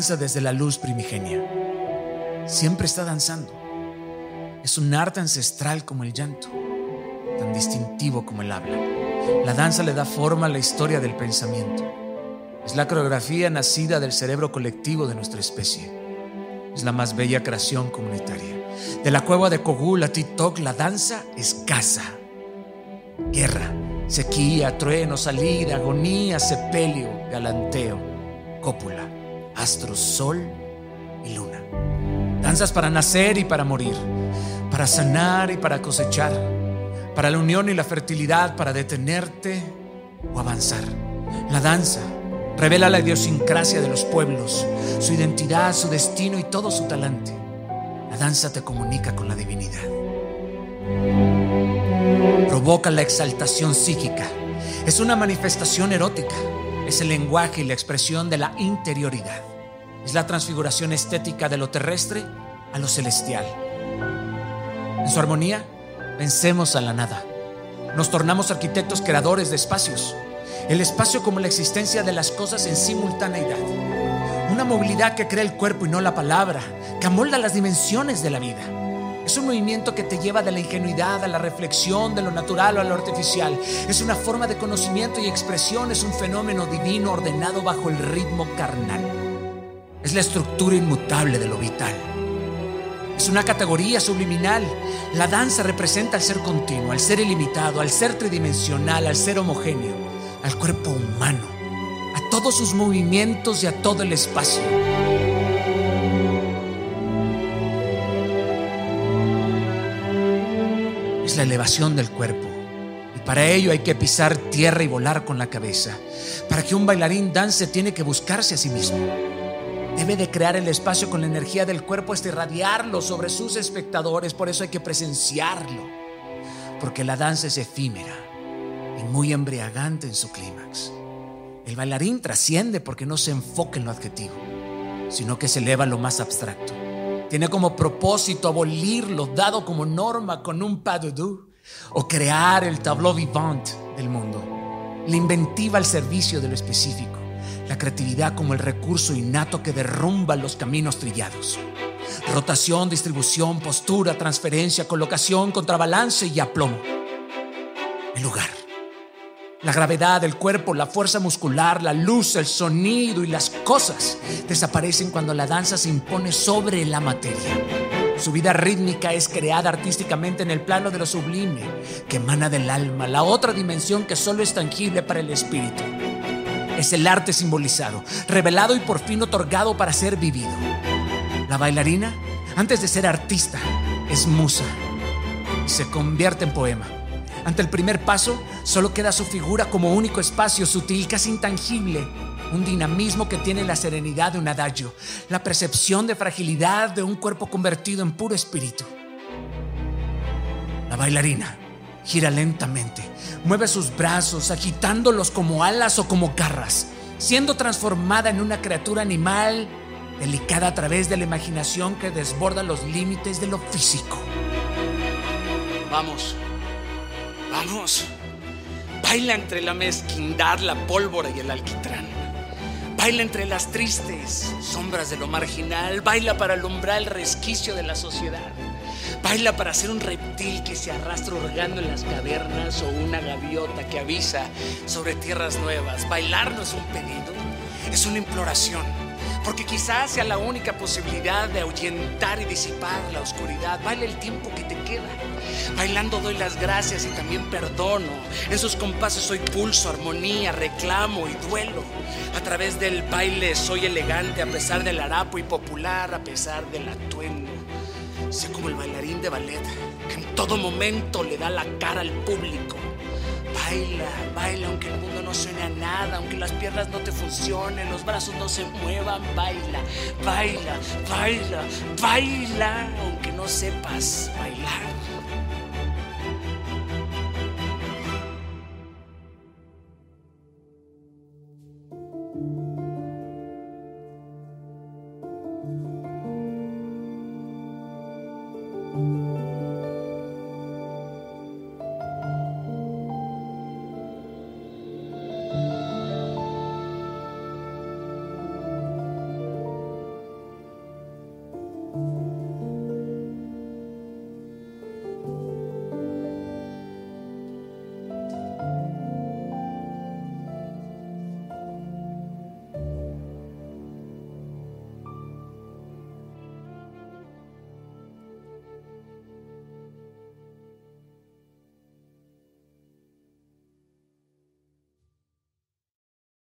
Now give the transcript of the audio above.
Danza desde la luz primigenia. Siempre está danzando. Es un arte ancestral como el llanto, tan distintivo como el habla. La danza le da forma a la historia del pensamiento. Es la coreografía nacida del cerebro colectivo de nuestra especie. Es la más bella creación comunitaria. De la cueva de Cogul a Titok, la danza es casa. Guerra, sequía, trueno, salida, agonía, sepelio, galanteo, cópula, astros, sol y luna. Danzas para nacer y para morir, para sanar y para cosechar, para la unión y la fertilidad, para detenerte o avanzar. La danza revela la idiosincrasia de los pueblos, su identidad, su destino y todo su talante. La danza te comunica con la divinidad. Provoca la exaltación psíquica. Es una manifestación erótica. Es el lenguaje y la expresión de la interioridad. Es la transfiguración estética de lo terrestre a lo celestial. En su armonía, vencemos a la nada. Nos tornamos arquitectos creadores de espacios. El espacio como la existencia de las cosas en simultaneidad. Una movilidad que crea el cuerpo y no la palabra, que amolda las dimensiones de la vida. Es un movimiento que te lleva de la ingenuidad a la reflexión, de lo natural a lo artificial. Es una forma de conocimiento y expresión, es un fenómeno divino ordenado bajo el ritmo carnal. Es la estructura inmutable de lo vital. Es una categoría subliminal. La danza representa al ser continuo, al ser ilimitado, al ser tridimensional, al ser homogéneo, al cuerpo humano, a todos sus movimientos y a todo el espacio. Es la elevación del cuerpo. Y para ello hay que pisar tierra y volar con la cabeza. Para que un bailarín dance tiene que buscarse a sí mismo. Debe de crear el espacio con la energía del cuerpo hasta irradiarlo sobre sus espectadores. Por eso hay que presenciarlo. Porque la danza es efímera y muy embriagante en su clímax. El bailarín trasciende porque no se enfoca en lo adjetivo, sino que se eleva a lo más abstracto. Tiene como propósito abolir lo dado como norma con un pas de deux o crear el tableau vivant del mundo. La inventiva al servicio de lo específico. La creatividad como el recurso innato que derrumba los caminos trillados. Rotación, distribución, postura, transferencia, colocación, contrabalance y aplomo. El lugar. La gravedad del cuerpo, la fuerza muscular, la luz, el sonido y las cosas desaparecen cuando la danza se impone sobre la materia. Su vida rítmica es creada artísticamente en el plano de lo sublime, que emana del alma, la otra dimensión que solo es tangible para el espíritu. Es el arte simbolizado, revelado y por fin otorgado para ser vivido. La bailarina, antes de ser artista, es musa y se convierte en poema. Ante el primer paso, solo queda su figura como único espacio sutil, casi intangible. Un dinamismo que tiene la serenidad de un adagio, la percepción de fragilidad de un cuerpo convertido en puro espíritu. La bailarina gira lentamente, mueve sus brazos, agitándolos como alas o como garras, siendo transformada en una criatura animal delicada a través de la imaginación que desborda los límites de lo físico. Vamos, vamos. Baila entre la mezquindad, la pólvora y el alquitrán. Baila entre las tristes sombras de lo marginal. Baila para alumbrar el resquicio de la sociedad. Baila para ser un reptil que se arrastra hurgando en las cavernas o una gaviota que avisa sobre tierras nuevas. Bailar no es un pedido, es una imploración. Porque quizás sea la única posibilidad de ahuyentar y disipar la oscuridad. Baila el tiempo que te queda. Bailando doy las gracias y también perdono. En sus compases soy pulso, armonía, reclamo y duelo. A través del baile soy elegante a pesar del harapo y popular a pesar del atuendo. Sé como el bailarín de ballet que en todo momento le da la cara al público. Baila, baila aunque el mundo no suene a nada, aunque las piernas no te funcionen, los brazos no se muevan, baila, baila, baila, baila, aunque no sepas bailar.